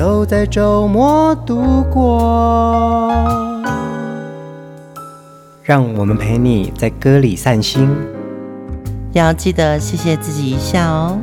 都在周末度过，让我们陪你在歌里散心，要记得谢谢自己一下哦。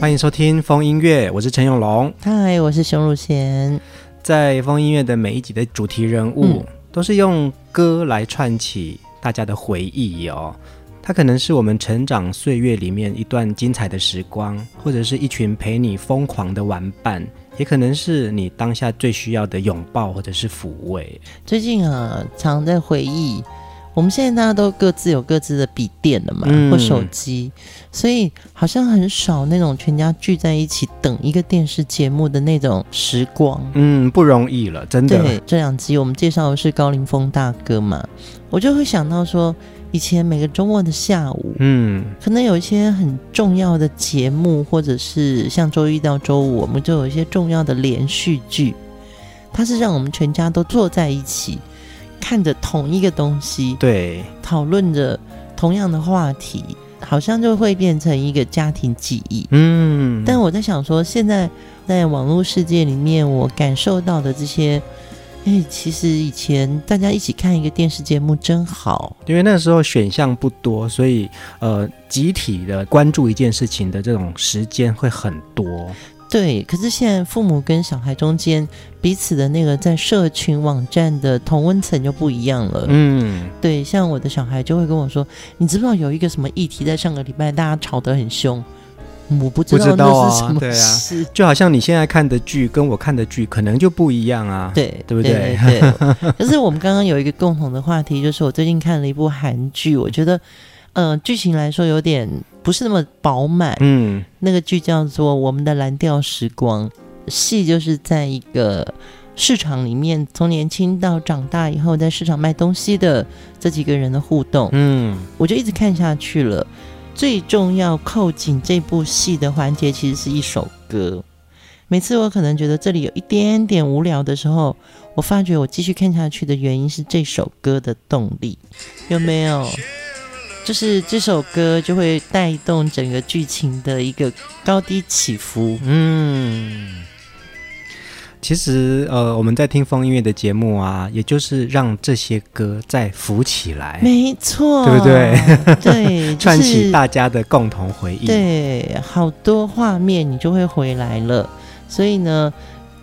欢迎收听风音乐，我是陈永龙，嗨，我是熊汝贤。在风音乐的每一集的主题人物，嗯、都是用歌来串起大家的回忆哦。它可能是我们成长岁月里面一段精彩的时光，或者是一群陪你疯狂的玩伴，也可能是你当下最需要的拥抱或者是抚慰。最近啊，常在回忆，我们现在大家都各自有各自的笔电了嘛，嗯、或手机，所以好像很少那种全家聚在一起等一个电视节目的那种时光。嗯，不容易了，真的。对，这两集我们介绍的是高凌风大哥嘛，我就会想到说。以前每个周末的下午，嗯，可能有一些很重要的节目，或者是像周一到周五，我们就有一些重要的连续剧，它是让我们全家都坐在一起，看着同一个东西，对，讨论着同样的话题，好像就会变成一个家庭记忆，嗯。但我在想说，现在在网络世界里面，我感受到的这些。哎，其实以前大家一起看一个电视节目真好，因为那时候选项不多，所以呃，集体的关注一件事情的这种时间会很多。对，可是现在父母跟小孩中间彼此的那个在社群网站的同温层就不一样了。嗯，对，像我的小孩就会跟我说：“你知不知道有一个什么议题在上个礼拜大家吵得很凶？”我不知道那是什么事，对啊，就好像你现在看的剧跟我看的剧可能就不一样啊，对，对不对？对，对，对。可是我们刚刚有一个共同的话题，就是我最近看了一部韩剧，我觉得，呃，剧情来说有点不是那么饱满。嗯，那个剧叫做《我们的蓝调时光》，戏就是在一个市场里面，从年轻到长大以后，在市场卖东西的这几个人的互动。嗯，我就一直看下去了。最重要扣紧这部戏的环节，其实是一首歌。每次我可能觉得这里有一点点无聊的时候，我发觉我继续看下去的原因是这首歌的动力，有没有？就是这首歌就会带动整个剧情的一个高低起伏。嗯。其实，呃，我们在听风音乐的节目啊，也就是让这些歌再浮起来，没错，对不对？对，串起大家的共同回忆，对，好多画面你就会回来了。所以呢，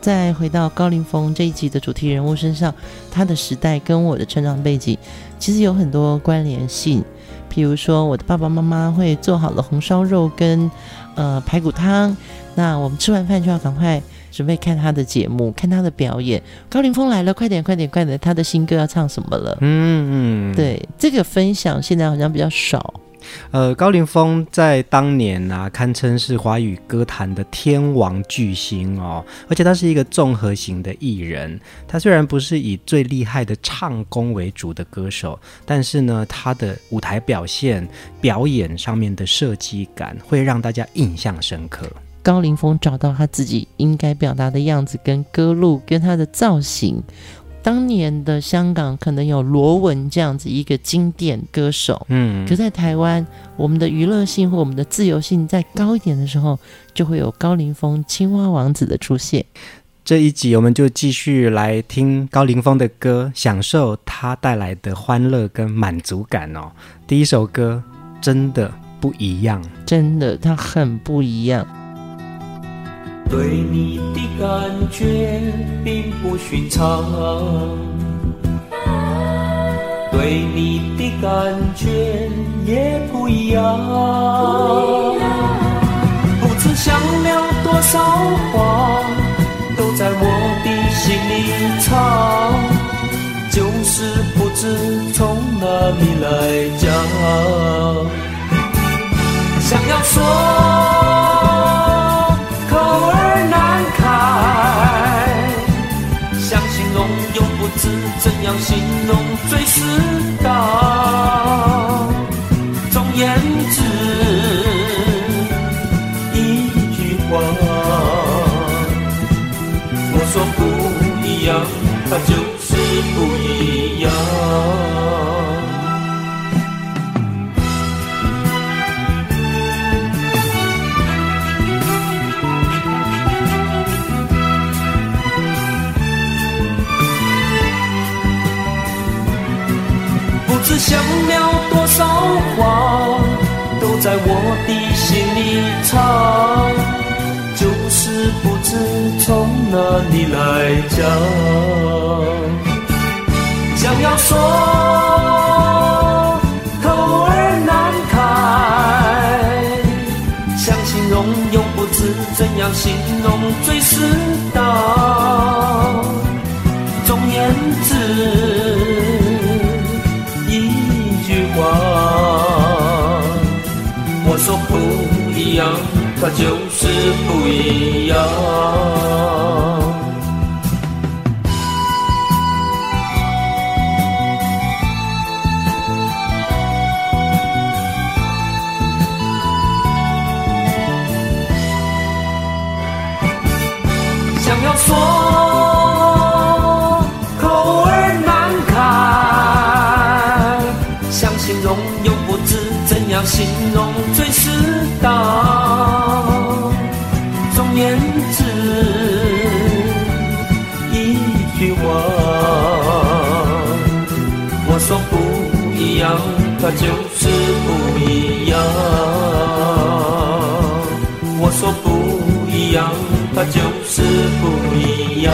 再回到高凌风这一集的主题人物身上，他的时代跟我的成长背景其实有很多关联性。比如说，我的爸爸妈妈会做好了红烧肉跟呃排骨汤，那我们吃完饭就要赶快。准备看他的节目，看他的表演。高凌风来了，快点，快点，快点！他的新歌要唱什么了？嗯嗯，对，这个分享现在好像比较少。呃，高凌风在当年啊，堪称是华语歌坛的天王巨星哦，而且他是一个综合型的艺人。他虽然不是以最厉害的唱功为主的歌手，但是呢，他的舞台表现、表演上面的设计感，会让大家印象深刻。高凌风找到他自己应该表达的样子跟歌路，跟他的造型。当年的香港可能有罗文这样子一个经典歌手，嗯，可在台湾，我们的娱乐性或我们的自由性再高一点的时候，就会有高凌风青蛙王子的出现。这一集我们就继续来听高凌风的歌，享受他带来的欢乐跟满足感哦。第一首歌真的不一样，真的，他很不一样。对你的感觉并不寻常，对你的感觉也不一样。不曾想了多少话，都在我的心里藏，就是不知从哪里来讲。想要说。样形容最适当？总言之，一句话，我说不一样，它就是不一样想了多少话，都在我的心里藏，就是不知从哪里来讲。想要说，口儿难开，想形容又不知怎样形容最适当。总言之。想法就是不一样。想要说口儿难开想形容又不知怎样形容最是当，总言之，一句话。我说不一样，它就是不一样。我说不一样，它就是不一样。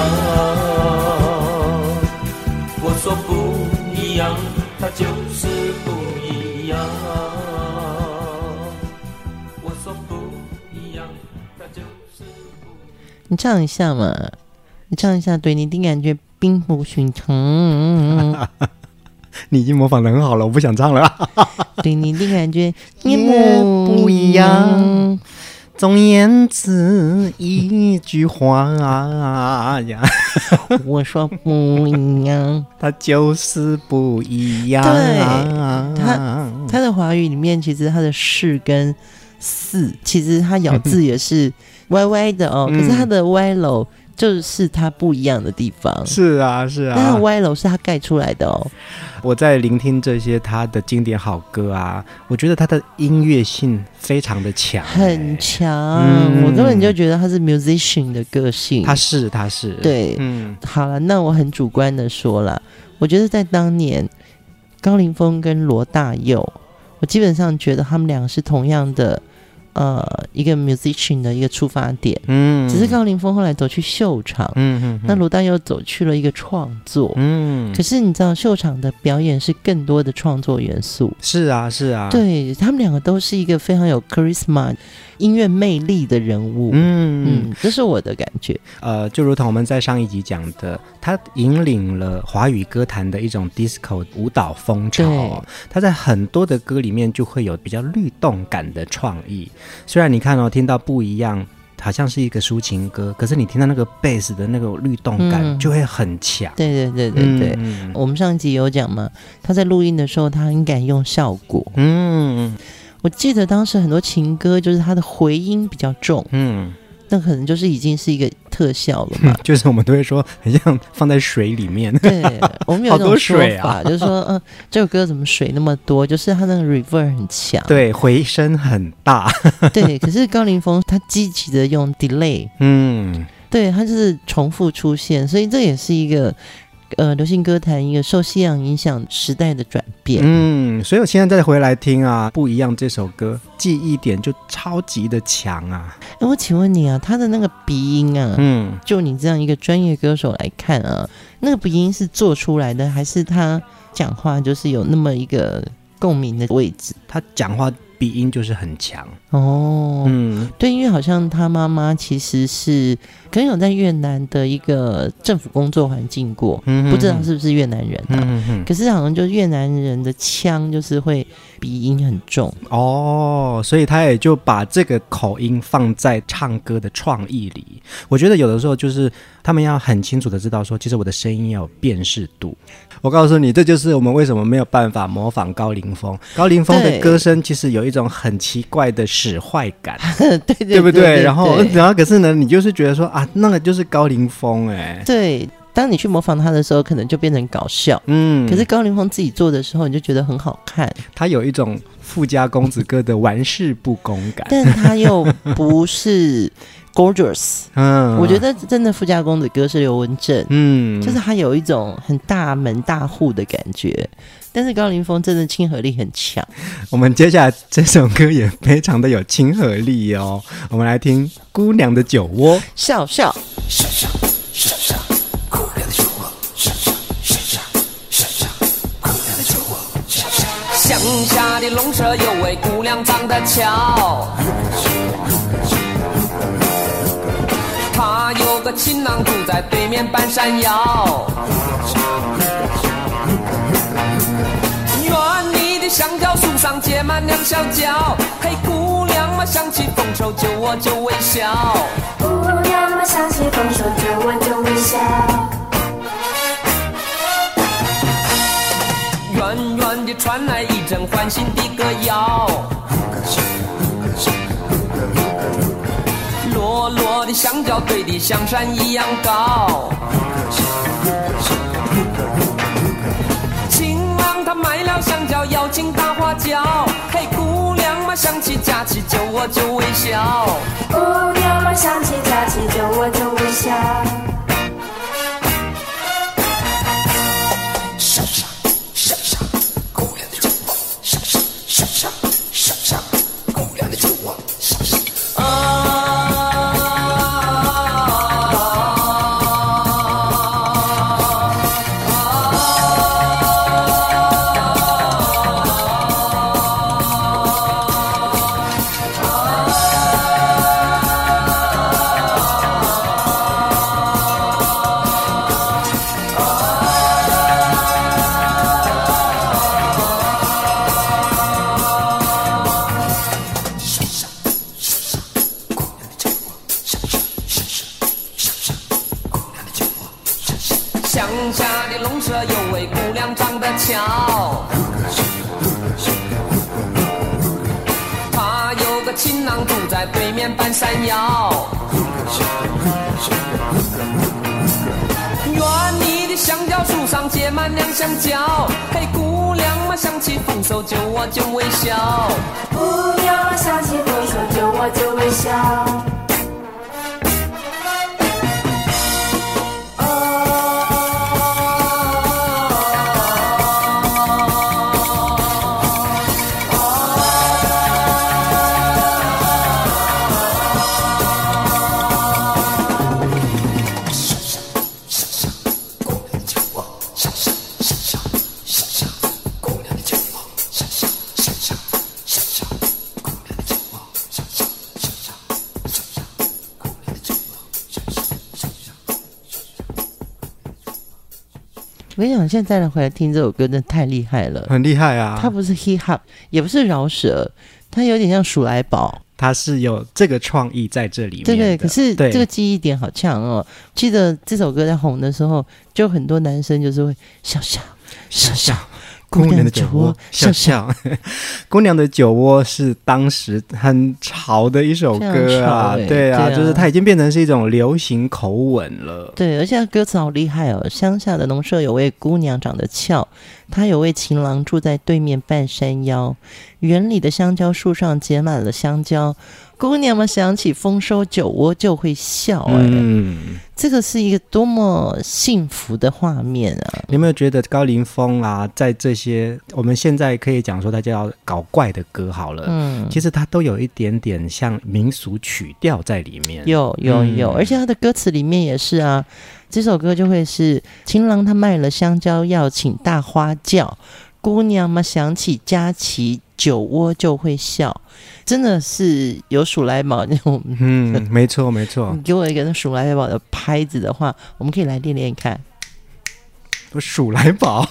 我说不一样，它就是不你唱一下嘛，你唱一下，对你的感觉并不寻常。你已经模仿的很好了，我不想唱了。对你的感觉也不一样。总言之，一句话呀，我说不一样，它就是不一样。对，它它的华语里面，其实它的是跟四，其实它咬字也是。歪歪的哦，可是它的歪楼就是它不一样的地方。嗯、是啊，是啊，那个歪楼是它盖出来的哦。我在聆听这些他的经典好歌啊，我觉得他的音乐性非常的强，很强。嗯、我根本就觉得他是 musician 的个性。他是，他是。对，嗯，好了，那我很主观的说了，我觉得在当年，高凌风跟罗大佑，我基本上觉得他们两个是同样的。呃，一个 musician 的一个出发点，嗯，只是高凌风后来走去秀场，嗯嗯，那罗大佑走去了一个创作，嗯，可是你知道秀场的表演是更多的创作元素，是啊是啊，对他们两个都是一个非常有 charisma 音乐魅力的人物，嗯。嗯，这是我的感觉，呃，就如同我们在上一集讲的，他引领了华语歌坛的一种 disco 舞蹈风潮，他在很多的歌里面就会有比较律动感的创意。虽然你看哦，听到不一样，好像是一个抒情歌，可是你听到那个贝斯的那个律动感就会很强。嗯、对对对对对，嗯、我们上一集有讲嘛，他在录音的时候他很敢用效果。嗯，我记得当时很多情歌就是他的回音比较重。嗯。那可能就是已经是一个特效了嘛，嗯，就是我们都会说很像放在水里面。对，我们有 一种说法，啊、就是说，嗯，这首歌怎么水那么多？就是它那个 reverb 很强，对，回声很大。对，可是高凌风他积极的用 delay，嗯，对，他就是重复出现，所以这也是一个。呃，流行歌坛一个受西洋影响时代的转变。嗯，所以我现在再回来听啊，不一样这首歌，记忆点就超级的强啊。那我请问你啊，他的那个鼻音啊，嗯，就你这样一个专业歌手来看啊，那个鼻音是做出来的，还是他讲话就是有那么一个共鸣的位置？他讲话鼻音就是很强哦。嗯，对，因为好像他妈妈其实是可能有在越南的一个政府工作环境过，嗯、不知道是不是越南人啊？可是好像就越南人的腔就是会鼻音很重哦，所以他也就把这个口音放在唱歌的创意里。我觉得有的时候就是他们要很清楚的知道说，其实我的声音要有辨识度。我告诉你，这就是我们为什么没有办法模仿高凌风。高凌风的歌声其实有一种很奇怪的使坏感，对对不对？然后，然后可是呢，你就是觉得说啊，那个就是高凌风哎。对，当你去模仿他的时候，可能就变成搞笑。嗯，可是高凌风自己做的时候，你就觉得很好看。他有一种富家公子哥的玩世不恭感，但他又不是。Gorgeous，嗯，我觉得真的富家公子哥是刘文正，嗯，就是他有一种很大门大户的感觉，但是高凌风真的亲和力很强。我们接下来这首歌也非常的有亲和力哦，我们来听《姑娘的酒窝》，笑笑，笑笑，笑笑，姑娘的酒窝，笑笑，笑笑，笑笑，姑娘的酒窝，笑笑。乡下的农舍有位姑娘长得俏。他有个情郎住在对面半山腰，树上结满两小脚，嘿，姑娘嘛想起丰收就我就微笑，姑娘嘛想起丰收就我就微笑，远远的传来一阵欢欣的歌谣。落落的香蕉堆得像山一样高，了香蕉要进大花轿，嘿，姑娘嘛想起佳期就我就微笑，姑娘嘛想起佳期就我就微笑。乡下的农舍有位姑娘长得俏，她有个情郎住在对面半山腰。愿里的香蕉树上结满两香蕉，嘿姑娘嘛想起丰收就我就微笑，姑娘嘛想起丰收就我就微笑。讲，现在再回来听这首歌，真的太厉害了，很厉害啊！它不是 hip hop，也不是饶舌，它有点像鼠来宝，它是有这个创意在这里面。对对，可是这个记忆点好强哦！记得这首歌在红的时候，就很多男生就是会笑笑笑笑。姑娘的酒窝，笑笑。姑娘的酒窝是当时很潮的一首歌啊，欸、对啊，对啊，就是它已经变成是一种流行口吻了。对，而且它歌词好厉害哦。乡下的农舍有位姑娘长得俏，她有位情郎住在对面半山腰，园里的香蕉树上结满了香蕉。姑娘们想起丰收酒窝就会笑，哎，嗯，这个是一个多么幸福的画面啊！你有没有觉得高凌风啊，在这些我们现在可以讲说他叫搞怪的歌好了，嗯，其实他都有一点点像民俗曲调在里面，有有有，而且他的歌词里面也是啊，这首歌就会是情郎他卖了香蕉要请大花轿，姑娘们想起佳琪。酒窝就会笑，真的是有鼠来宝那种。嗯，没错没错。你给我一个那鼠来宝的拍子的话，我们可以来练练看。我鼠来宝，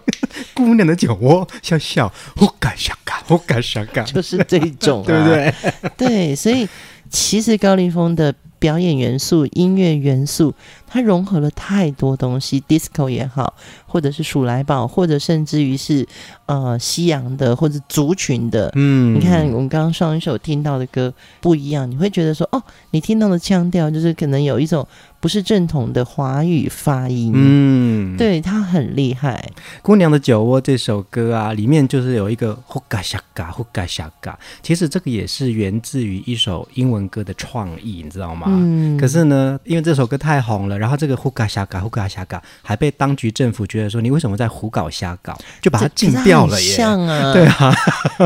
姑娘的酒窝笑笑，呼嘎小嘎，呼嘎小嘎，就是这种、啊，对不对？对，所以其实高凌风的。表演元素、音乐元素，它融合了太多东西，disco 也好，或者是鼠来宝，或者甚至于是呃西洋的或者族群的。嗯，你看我们刚刚上一首听到的歌不一样，你会觉得说，哦，你听到的腔调就是可能有一种。不是正统的华语发音，嗯，对，他很厉害。《姑娘的酒窝》这首歌啊，里面就是有一个呼嘎夏嘎呼嘎夏嘎，其实这个也是源自于一首英文歌的创意，你知道吗？嗯。可是呢，因为这首歌太红了，然后这个胡搞瞎搞、胡搞瞎搞还被当局政府觉得说，你为什么在胡搞瞎搞，就把它禁掉了耶。像啊，对啊，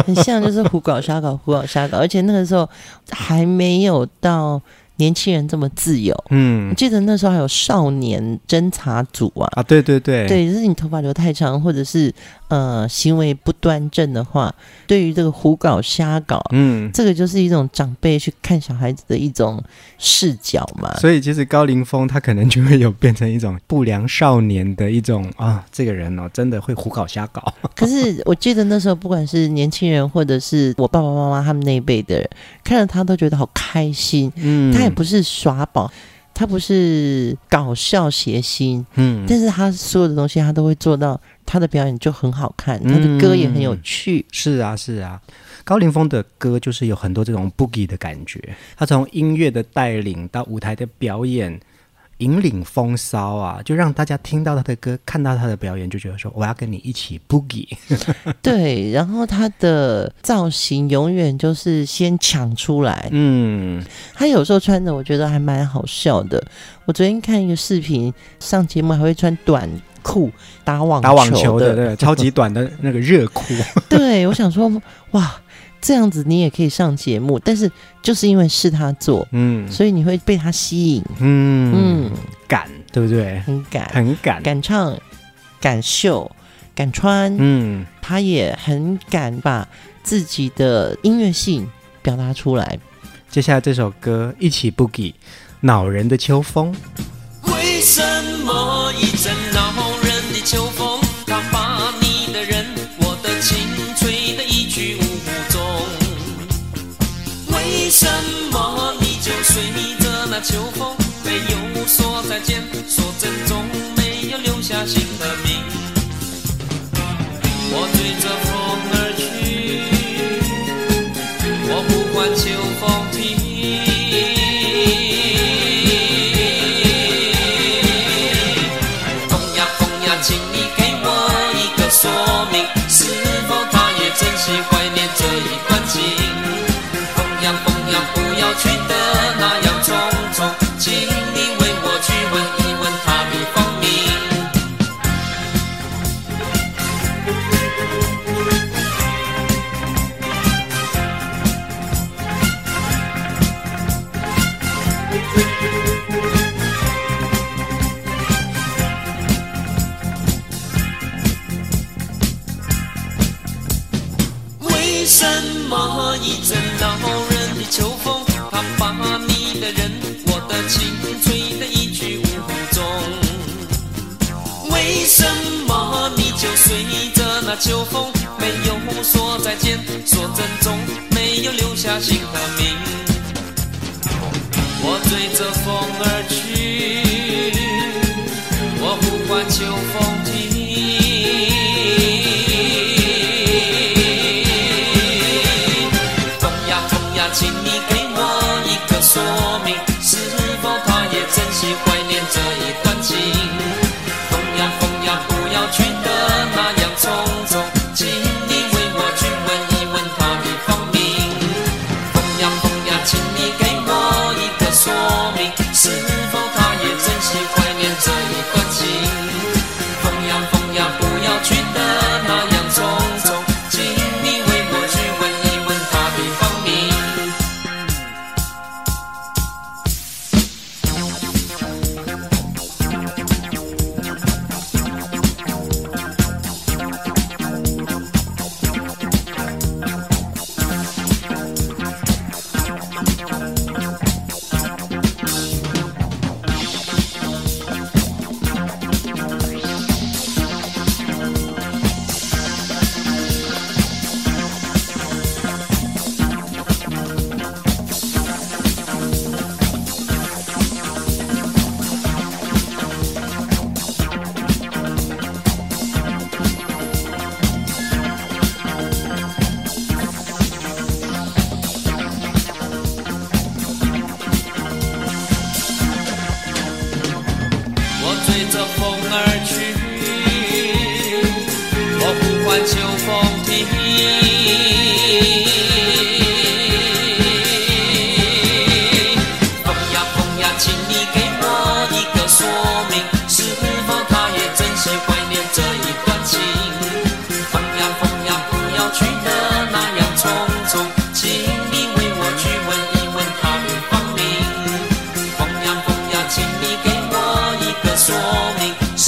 很像就是胡搞瞎搞胡搞瞎搞，而且那个时候还没有到。年轻人这么自由，嗯，我记得那时候还有少年侦查组啊，啊，对对对，对，就是你头发留太长，或者是呃行为不端正的话，对于这个胡搞瞎搞，嗯，这个就是一种长辈去看小孩子的一种视角嘛。所以其实高凌风他可能就会有变成一种不良少年的一种啊，这个人哦，真的会胡搞瞎搞。可是我记得那时候不管是年轻人，或者是我爸爸妈妈他们那一辈的人，看着他都觉得好开心，嗯，他也。不是耍宝，他不是搞笑谐星，嗯，但是他所有的东西他都会做到，他的表演就很好看，他的歌也很有趣。嗯，是啊，是啊，高凌风的歌就是有很多这种 boogie 的感觉，他从音乐的带领到舞台的表演。引领风骚啊，就让大家听到他的歌，看到他的表演，就觉得说我要跟你一起 boogie。对，然后他的造型永远就是先抢出来。嗯，他有时候穿的我觉得还蛮好笑的。我昨天看一个视频，上节目还会穿短裤打网打网球的，对，超级短的那个热裤。对，我想说哇。这样子你也可以上节目，但是就是因为是他做，嗯，所以你会被他吸引，嗯。嗯，敢对不对？很敢，很敢，敢唱，敢秀，敢穿，嗯，他也很敢把自己的音乐性表达出来。接下来这首歌一起 Boogie，恼人的秋风。为什么秋风，没有说再见，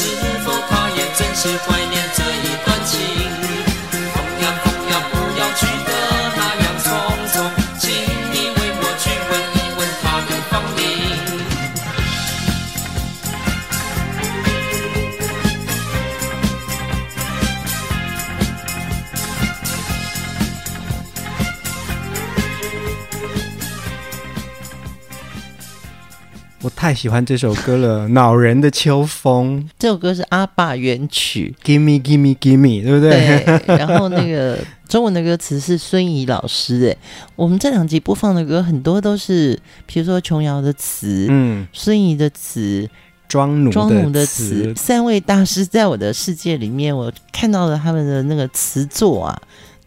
是否他也真心？太喜欢这首歌了，《恼人的秋风》。这首歌是阿爸原曲，Gimme Gimme Gimme，对不对？对。然后那个 中文的歌词是孙怡老师。哎，我们这两集播放的歌很多都是，比如说琼瑶的词，嗯，孙怡的词，庄奴庄奴的词，三位大师在我的世界里面，我看到了他们的那个词作啊。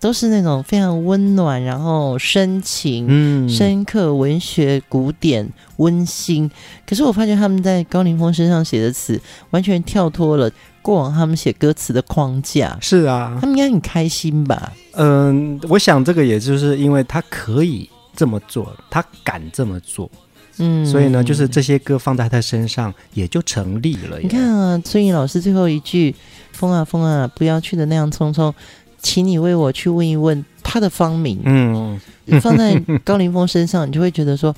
都是那种非常温暖，然后深情、嗯、深刻、文学、古典、温馨。可是我发觉他们在高凌风身上写的词，完全跳脱了过往他们写歌词的框架。是啊，他们应该很开心吧？嗯，我想这个也就是因为他可以这么做，他敢这么做，嗯，所以呢，就是这些歌放在他身上也就成立了。你看啊，孙颖老师最后一句“风啊风啊，不要去的那样匆匆”。请你为我去问一问他的芳名。嗯，放在高凌风身上，你就会觉得说，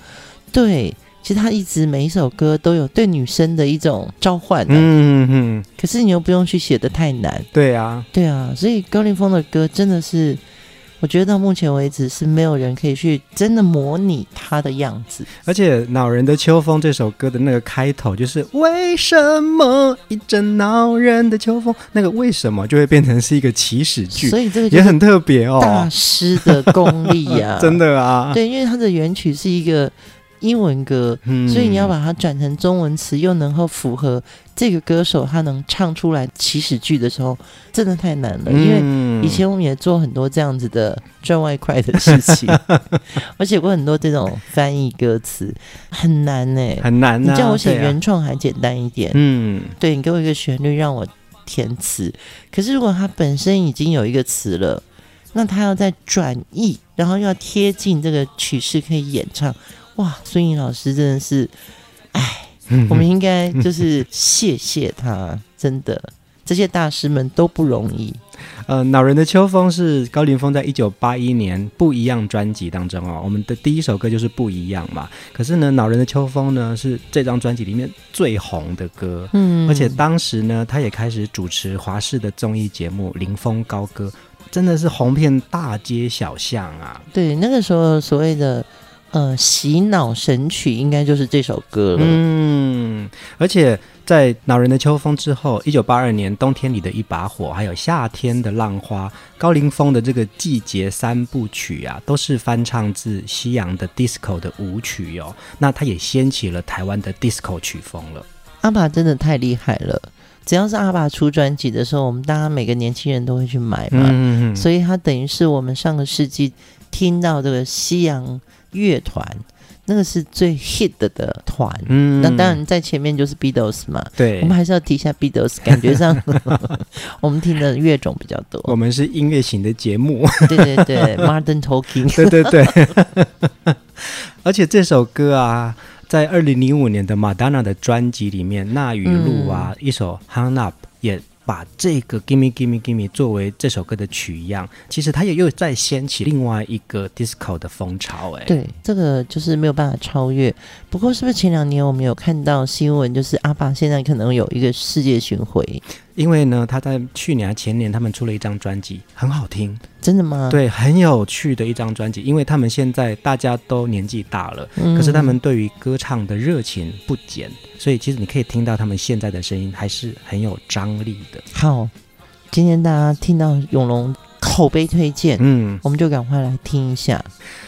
对，其实他一直每一首歌都有对女生的一种召唤啊。嗯嗯。可是你又不用去写的太难。对啊，对啊，所以高凌风的歌真的是。我觉得到目前为止是没有人可以去真的模拟他的样子，而且《恼人的秋风》这首歌的那个开头就是为什么一阵恼人的秋风，那个为什么就会变成是一个起始句，所以这个也很特别哦，大师的功力呀、啊，真的啊，对，因为他的原曲是一个。英文歌，所以你要把它转成中文词，又能够符合这个歌手他能唱出来起始句的时候，真的太难了。因为以前我们也做很多这样子的赚外快的事情，我写过很多这种翻译歌词，很难呢、欸，很难、啊。你叫我写原创还简单一点，嗯，对，你给我一个旋律让我填词。可是如果它本身已经有一个词了，那他要再转译，然后又要贴近这个曲式可以演唱。哇，孙颖老师真的是，哎，我们应该就是谢谢他，真的，这些大师们都不容易。呃，恼人的秋风是高凌风在一九八一年不一样专辑当中哦，我们的第一首歌就是不一样嘛。可是呢，恼人的秋风呢是这张专辑里面最红的歌，嗯，而且当时呢，他也开始主持华视的综艺节目《凌风高歌》，真的是红遍大街小巷啊。对，那个时候所谓的。呃，洗脑神曲应该就是这首歌了。嗯，而且在《恼人的秋风》之后，一九八二年《冬天里的一把火》，还有《夏天的浪花》，高凌风的这个季节三部曲啊，都是翻唱自西洋的 disco 的舞曲哦。那他也掀起了台湾的 disco 曲风了。阿爸真的太厉害了！只要是阿爸出专辑的时候，我们大家每个年轻人都会去买嘛。嗯，所以他等于是我们上个世纪听到这个西洋。乐团那个是最 hit 的团，嗯，那当然在前面就是 Beatles 嘛，对，我们还是要提一下 Beatles，感觉上 我们听的乐种比较多。我们是音乐型的节目，对对对，Modern Talking，对对对。而且这首歌啊，在二零零五年的 Madonna 的专辑里面，《那语录》啊，嗯、一首 Hung Up 也。把这个 Gimme Gimme Gimme 作为这首歌的曲样，其实它也又再掀起另外一个 disco 的风潮。哎，对，这个就是没有办法超越。不过，是不是前两年我们有看到新闻，就是阿爸现在可能有一个世界巡回？因为呢，他在去年、前年他们出了一张专辑，很好听。真的吗？对，很有趣的一张专辑。因为他们现在大家都年纪大了，嗯、可是他们对于歌唱的热情不减，所以其实你可以听到他们现在的声音还是很有张力的。好，今天大家听到永龙口碑推荐，嗯，我们就赶快来听一下。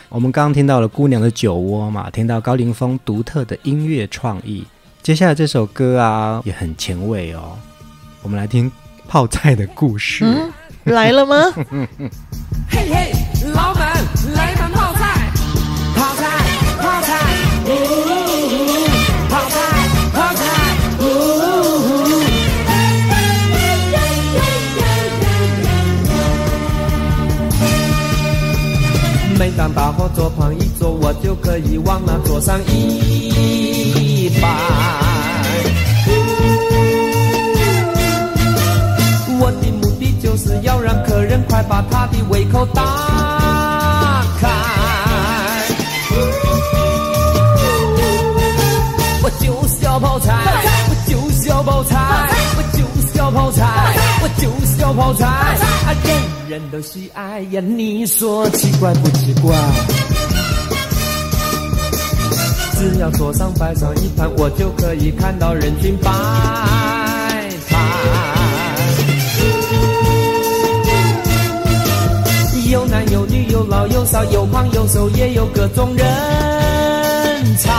我们刚刚听到了《姑娘的酒窝》嘛，听到高凌风独特的音乐创意。接下来这首歌啊，也很前卫哦。我们来听泡菜的故事。嗯来了吗？嘿嘿，老板，来盘泡菜，泡菜，泡菜，呜呜呜，泡菜，泡菜，呜呜呜。每当大伙桌旁一坐，我就可以往那桌上一摆。我的目的就是要让客人快把他的胃口打开。我就是要泡菜，我就是要泡菜，我就是要泡菜，我就是要泡菜，啊，人人都喜爱呀，你说奇怪不奇怪？只要桌上摆上一盘，我就可以看到人群摆有男有女，有老有少，有胖有瘦，也有各种人才。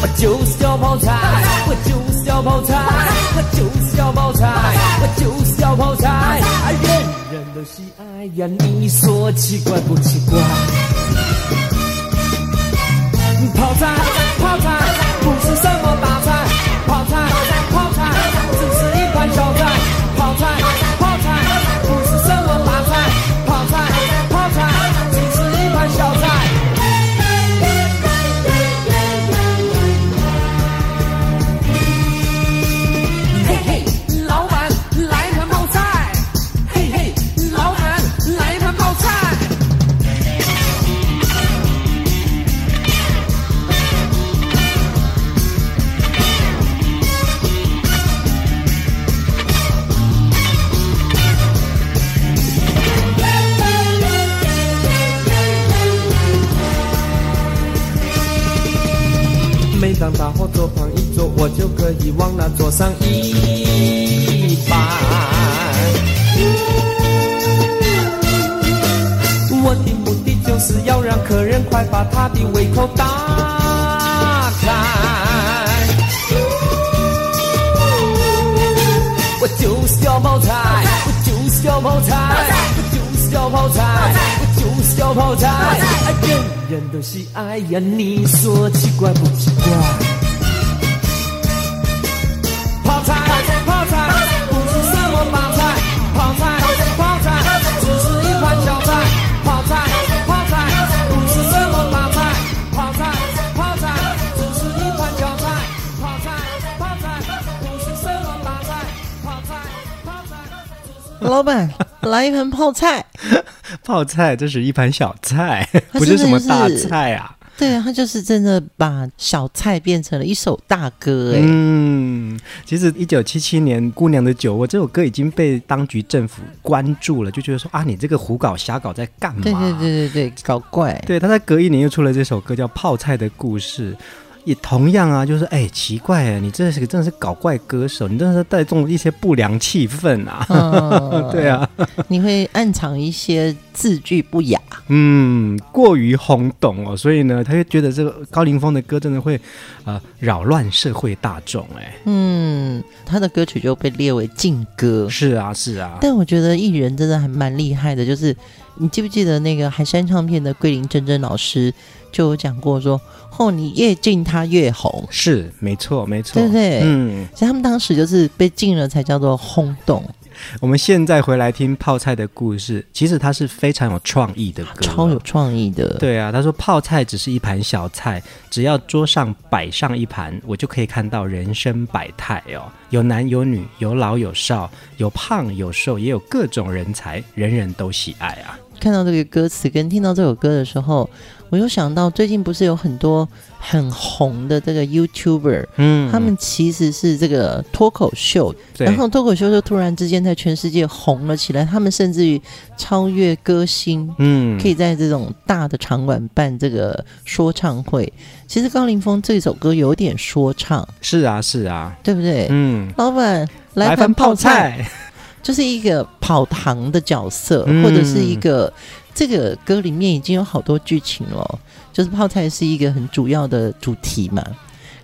我就是要泡菜，我就是要泡菜，我就是要泡菜，我就是要泡菜，人人都喜爱呀，你说奇怪不奇怪？泡菜，泡菜，不是什胃口打开。我就是要泡菜，我就是要泡菜，我就是要泡菜，我就是要泡菜，人人都喜爱呀，你说奇怪不奇怪？老板，来一盘泡菜。泡菜，这是一盘小菜，它不是什么大菜啊。对啊，他就是真的把小菜变成了一首大歌哎。嗯，其实一九七七年《姑娘的酒窝》这首歌已经被当局政府关注了，就觉得说啊，你这个胡搞瞎搞在干嘛？对对对对对，搞怪。对，他在隔一年又出了这首歌叫《泡菜的故事》。也同样啊，就是哎，奇怪啊，你这是个真的是搞怪歌手，你真的是带动一些不良气氛啊！嗯、对啊，你会暗藏一些字句不雅，嗯，过于轰动哦，所以呢，他就觉得这个高凌风的歌真的会呃扰乱社会大众，哎，嗯，他的歌曲就被列为禁歌。是啊，是啊，但我觉得艺人真的还蛮厉害的，就是你记不记得那个海山唱片的桂林真真老师就有讲过说。哦，你越禁他越红，是没错没错，对不对？嗯，所以他们当时就是被禁了，才叫做轰动。我们现在回来听泡菜的故事，其实它是非常有创意的歌，超有创意的。对啊，他说泡菜只是一盘小菜，只要桌上摆上一盘，我就可以看到人生百态哦，有男有女，有老有少，有胖有瘦，也有各种人才，人人都喜爱啊。看到这个歌词跟听到这首歌的时候，我又想到最近不是有很多很红的这个 YouTuber，嗯，他们其实是这个脱口秀，然后脱口秀就突然之间在全世界红了起来，他们甚至于超越歌星，嗯，可以在这种大的场馆办这个说唱会。其实高凌风这首歌有点说唱，是啊是啊，对不对？嗯，老板来盘泡菜。就是一个跑堂的角色，嗯、或者是一个这个歌里面已经有好多剧情了。就是泡菜是一个很主要的主题嘛，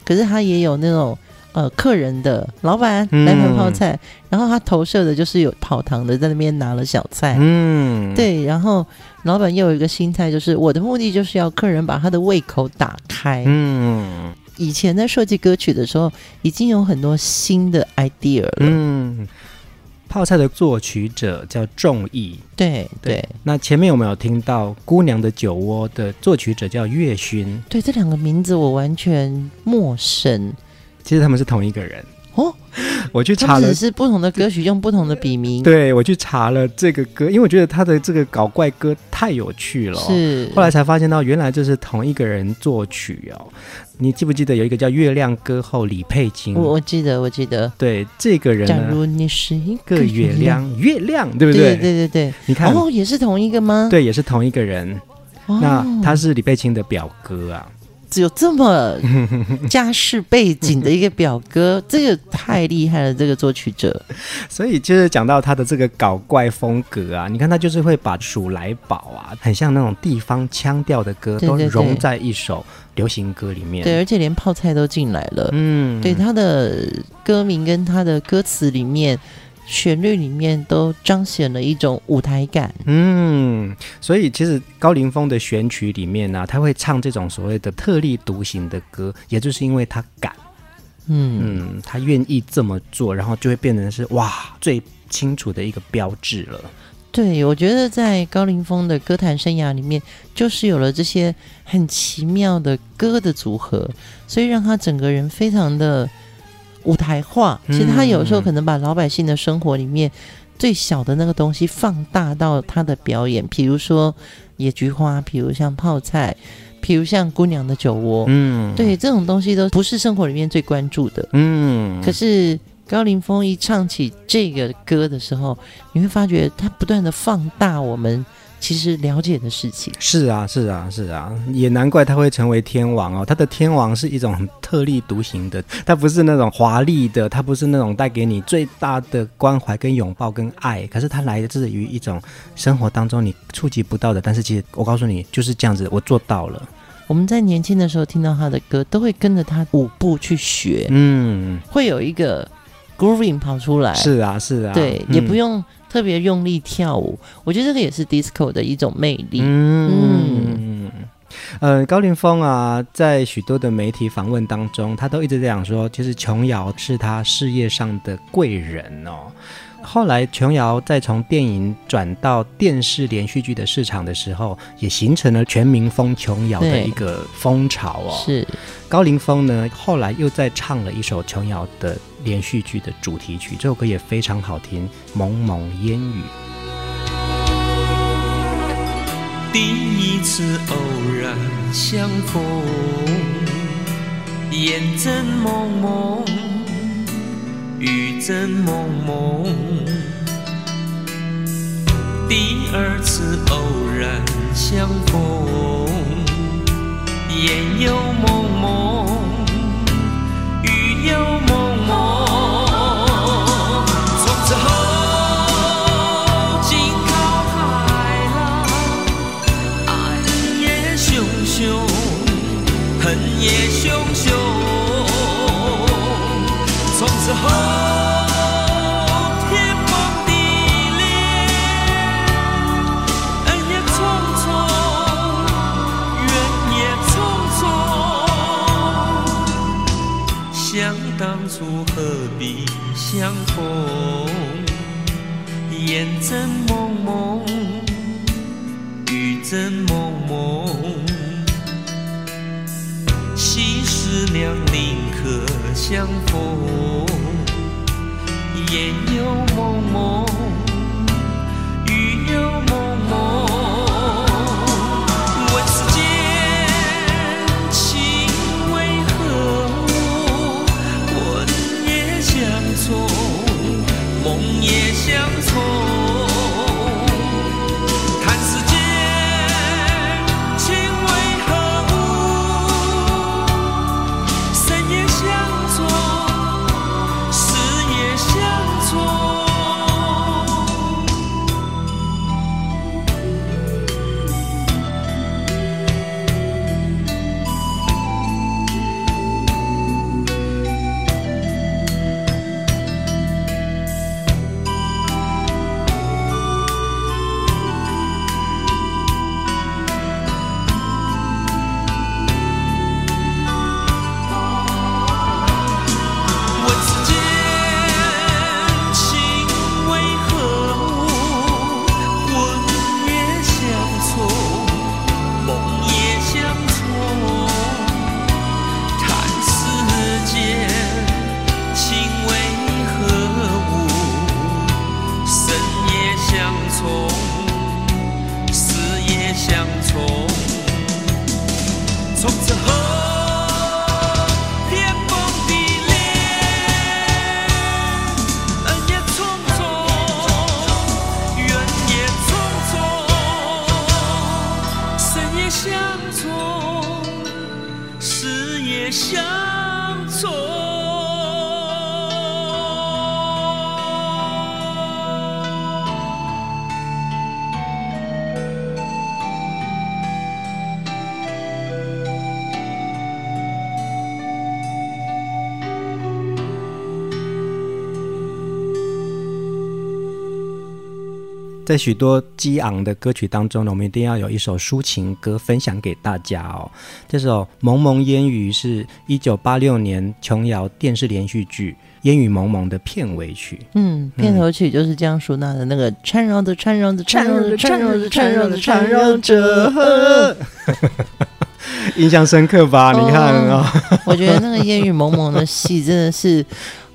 可是他也有那种呃客人的老板嗯来盘泡菜，然后他投射的就是有跑堂的在那边拿了小菜，嗯，，对，然后老板又有一个心态，就是我的目的就是要客人把他的胃口打开。嗯以前在设计歌曲的时候，已经有很多新的 idea 了。嗯，泡菜的作曲者叫仲义，对对那前面有没有听到《姑娘的酒窝》的作曲者叫岳勋？对，这两个名字我完全陌生其实他们是同一个人。哦。我去查了只，是不同的歌曲用不同的笔名，对我去查了这个歌，因为我觉得他的这个搞怪歌太有趣了哦。是后来才发现到，原来这是同一个人作曲哦。你记不记得有一个叫月亮歌后李佩琴？我我记得我记得。对这个人假，如你是一个个月亮，月亮对不对对？对对对你看，哦，也是同一个吗？对，也是同一个人。哦，那他是李佩琴的表哥啊。只有这么 家世背景的一个表哥，这个太厉害了，这个作曲者。所以就是讲到他的这个搞怪风格啊，你看他就是会把鼠来宝啊，很像那种地方腔调的歌，都融在一首流行歌里面。对，而且连泡菜都进来了。嗯，对，他的歌名跟他的歌词里面。旋律里面都彰显了一种舞台感，嗯，所以其实高凌风的选曲里面呢、啊，他会唱这种所谓的特立独行的歌，也就是因为他敢，嗯嗯，他愿意这么做，然后就会变成是哇最清楚的一个标志了。对，我觉得在高凌风的歌坛生涯里面，就是有了这些很奇妙的歌的组合，所以让他整个人非常的。舞台化，其实他有时候可能把老百姓的生活里面最小的那个东西放大到他的表演，比如说野菊花，比如像泡菜，比如像姑娘的酒窝，嗯，对，这种东西都不是生活里面最关注的，嗯，可是高凌风一唱起这个歌的时候，你会发觉他不断的放大我们。其实了解的事情是啊，是啊，是啊，也难怪他会成为天王哦。他的天王是一种很特立独行的，他不是那种华丽的，他不是那种带给你最大的关怀跟拥抱跟爱，可是他来自于一种生活当中你触及不到的。但是其实我告诉你，就是这样子，我做到了。我们在年轻的时候听到他的歌，都会跟着他舞步去学，嗯，会有一个 grooving 跑出来。是啊，是啊，对，嗯、也不用。特别用力跳舞，我觉得这个也是 disco 的一种魅力。嗯，呃，高凌风啊，在许多的媒体访问当中，他都一直在讲说，其实琼瑶是他事业上的贵人哦。后来琼瑶再从电影转到电视连续剧的市场的时候，也形成了全民风琼瑶的一个风潮哦。是高凌风呢，后来又再唱了一首琼瑶的连续剧的主题曲，这首歌也非常好听，《蒙蒙烟雨》。第一次偶然相逢，烟正蒙蒙，雨正蒙蒙。第二次偶然相逢，烟又蒙蒙，雨又蒙蒙。从此后，惊涛骇浪，爱也汹汹，恨也汹汹。从此后。相逢？烟正蒙蒙，雨正蒙蒙。昔时两宁可相逢，烟又蒙蒙，在许多激昂的歌曲当中呢，我们一定要有一首抒情歌分享给大家哦。这首《蒙蒙烟雨》是一九八六年琼瑶电视连续剧《烟雨蒙蒙》的片尾曲。嗯，片头曲就是江淑娜的那个缠绕着、缠绕着、缠绕着、缠绕着、缠绕着、缠绕着，印象深刻吧？你看啊，我觉得那个烟雨蒙蒙的戏真的是，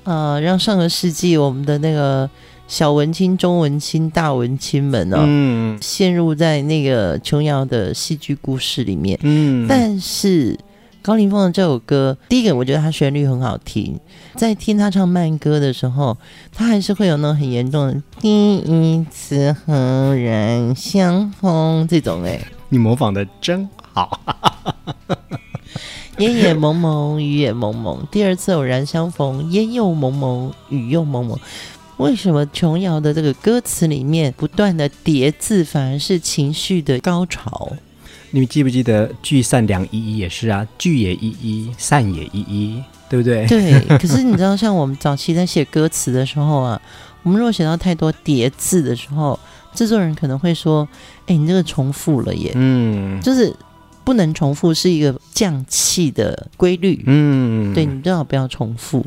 呃，让上个世纪我们的那个。小文青、中文青、大文青们哦，嗯、陷入在那个琼瑶的戏剧故事里面。嗯，但是高凌风的这首歌，第一个我觉得他旋律很好听，在听他唱慢歌的时候，他还是会有那种很严重的“第一次赫然相逢”这种哎，你模仿的真好。烟也蒙蒙，雨也蒙蒙，第二次偶然相逢，烟又蒙蒙，雨又蒙蒙。为什么琼瑶的这个歌词里面不断的叠字，反而是情绪的高潮？你们记不记得“聚散两依依”也是啊，“聚”也依依，“散”也依依，对不对？对。可是你知道，像我们早期在写歌词的时候啊，我们如果写到太多叠字的时候，制作人可能会说：“哎，你这个重复了耶。”嗯，就是不能重复，是一个降气的规律。嗯，对，你最好不要重复。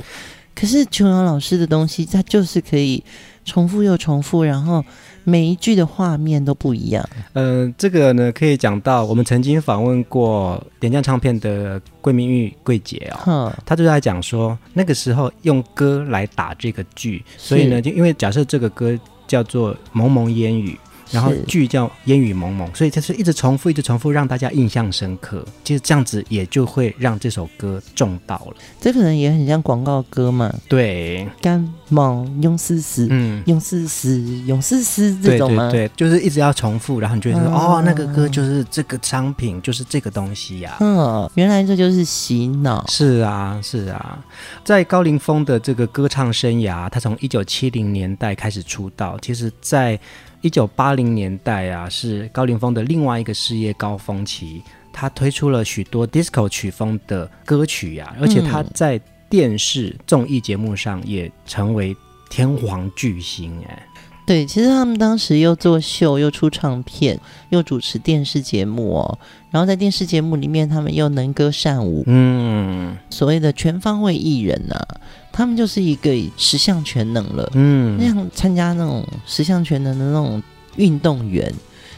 可是琼瑶老师的东西，它就是可以重复又重复，然后每一句的画面都不一样。嗯、呃，这个呢可以讲到我们曾经访问过点将唱片的桂明玉桂姐哦，嗯、她就在讲说那个时候用歌来打这个剧，所以呢，就因为假设这个歌叫做《蒙蒙烟雨》。然后剧叫烟雨蒙蒙，所以就是一直重复，一直重复，让大家印象深刻。其实这样子也就会让这首歌中到了。这可能也很像广告歌嘛。对，感冒用丝丝，嗯，用丝丝，用丝丝这种吗？对，对，对，就是一直要重复，然后你就会说，嗯、哦，那个歌就是这个商品，就是这个东西呀、啊。嗯，原来这就是洗脑。是啊，是啊，在高凌风的这个歌唱生涯，他从一九七零年代开始出道，其实，在一九八零年代啊，是高凌风的另外一个事业高峰期。他推出了许多 disco 曲风的歌曲呀、啊，而且他在电视综艺节目上也成为天皇巨星哎。对，其实他们当时又做秀，又出唱片，又主持电视节目哦。然后在电视节目里面，他们又能歌善舞，嗯，所谓的全方位艺人呐、啊。他们就是一个十项全能了，嗯，那样参加那种十项全能的那种运动员，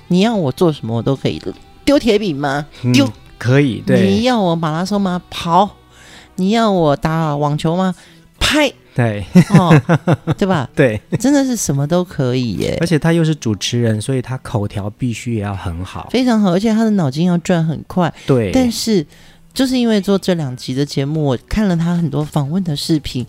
你要我做什么我都可以。丢铁饼吗？丢、嗯、可以。对，你要我马拉松吗？跑。你要我打网球吗？拍。对，哦，对吧？对，真的是什么都可以耶。而且他又是主持人，所以他口条必须也要很好，非常好。而且他的脑筋要转很快。对，但是。就是因为做这两集的节目，我看了他很多访问的视频，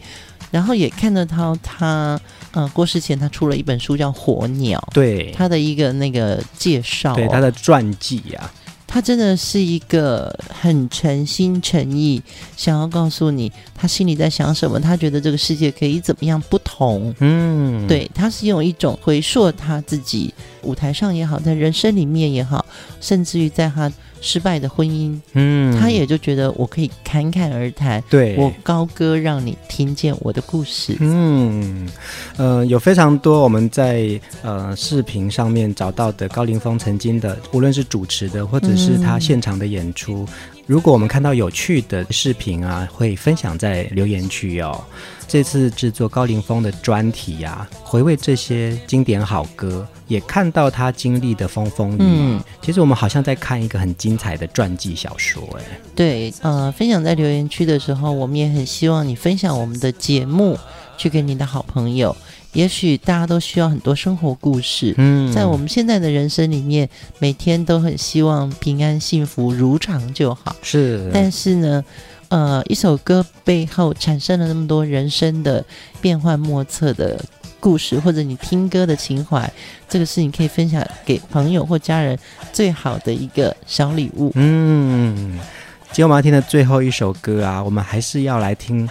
然后也看得到他他呃过世前他出了一本书叫《火鸟》，对他的一个那个介绍、哦，对他的传记呀、啊，他真的是一个很诚心诚意想要告诉你他心里在想什么，他觉得这个世界可以怎么样不同，嗯，对，他是用一种回溯他自己舞台上也好，在人生里面也好，甚至于在他。失败的婚姻，嗯，他也就觉得我可以侃侃而谈，对，我高歌让你听见我的故事，嗯，呃，有非常多我们在呃视频上面找到的高凌风曾经的，无论是主持的或者是他现场的演出，嗯、如果我们看到有趣的视频啊，会分享在留言区哦。这次制作高凌风的专题呀、啊，回味这些经典好歌，也看到他经历的风风雨雨。嗯，其实我们好像在看一个很精彩的传记小说，哎。对，呃，分享在留言区的时候，我们也很希望你分享我们的节目，去给你的好朋友。也许大家都需要很多生活故事。嗯，在我们现在的人生里面，每天都很希望平安幸福如常就好。是，但是呢。呃，一首歌背后产生了那么多人生的变幻莫测的故事，或者你听歌的情怀，这个是你可以分享给朋友或家人最好的一个小礼物。嗯，今天我们要听的最后一首歌啊，我们还是要来听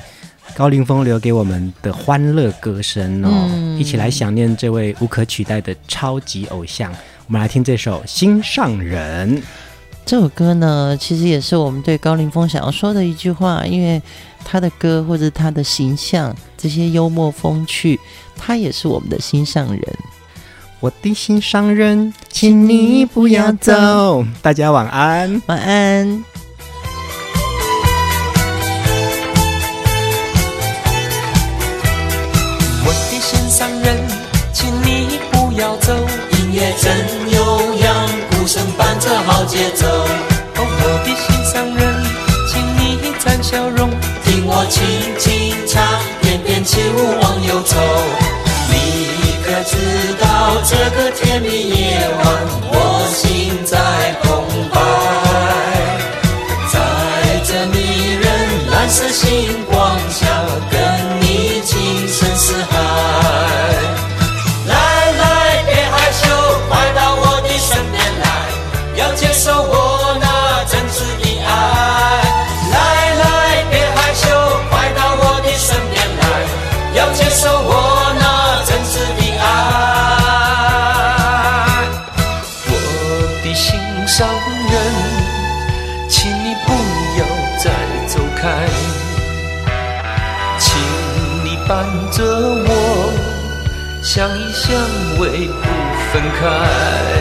高凌风留给我们的欢乐歌声哦，嗯、一起来想念这位无可取代的超级偶像。我们来听这首《心上人》。这首歌呢，其实也是我们对高凌风想要说的一句话，因为他的歌或者他的形象，这些幽默风趣，他也是我们的心上人。我的心上人，请你不要走。大家晚安，晚安。乐真悠扬，鼓声伴着好节奏。哦，我的心上人，请你展笑容，听我轻轻唱，翩翩起舞往忧愁。你可知道这个甜蜜夜晚，我心在澎湃，在这迷人蓝色星光谁不分开。